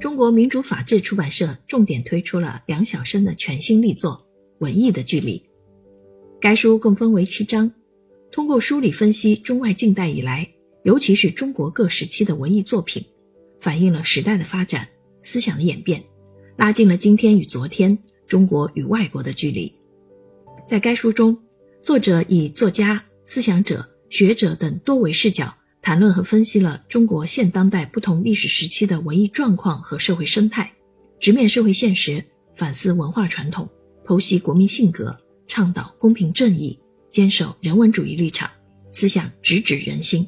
中国民主法治出版社重点推出了梁晓声的全新力作《文艺的距离》。该书共分为七章，通过梳理分析中外近代以来，尤其是中国各时期的文艺作品，反映了时代的发展、思想的演变，拉近了今天与昨天、中国与外国的距离。在该书中，作者以作家、思想者、学者等多维视角。谈论和分析了中国现当代不同历史时期的文艺状况和社会生态，直面社会现实，反思文化传统，剖析国民性格，倡导公平正义，坚守人文主义立场，思想直指人心。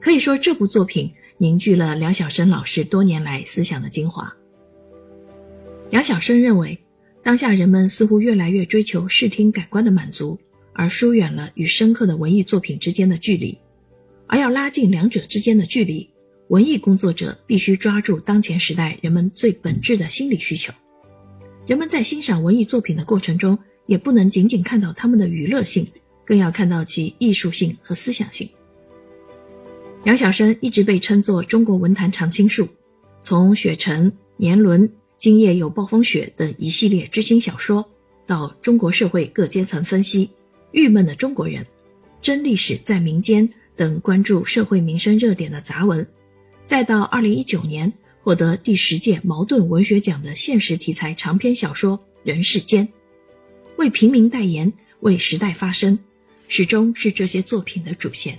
可以说，这部作品凝聚了梁晓声老师多年来思想的精华。梁晓声认为，当下人们似乎越来越追求视听感官的满足，而疏远了与深刻的文艺作品之间的距离。而要拉近两者之间的距离，文艺工作者必须抓住当前时代人们最本质的心理需求。人们在欣赏文艺作品的过程中，也不能仅仅看到他们的娱乐性，更要看到其艺术性和思想性。梁晓声一直被称作中国文坛常青树，从《雪城》《年轮》《今夜有暴风雪》等一系列知心小说，到中国社会各阶层分析《郁闷的中国人》《真历史在民间》。等关注社会民生热点的杂文，再到二零一九年获得第十届茅盾文学奖的现实题材长篇小说《人世间》，为平民代言，为时代发声，始终是这些作品的主线。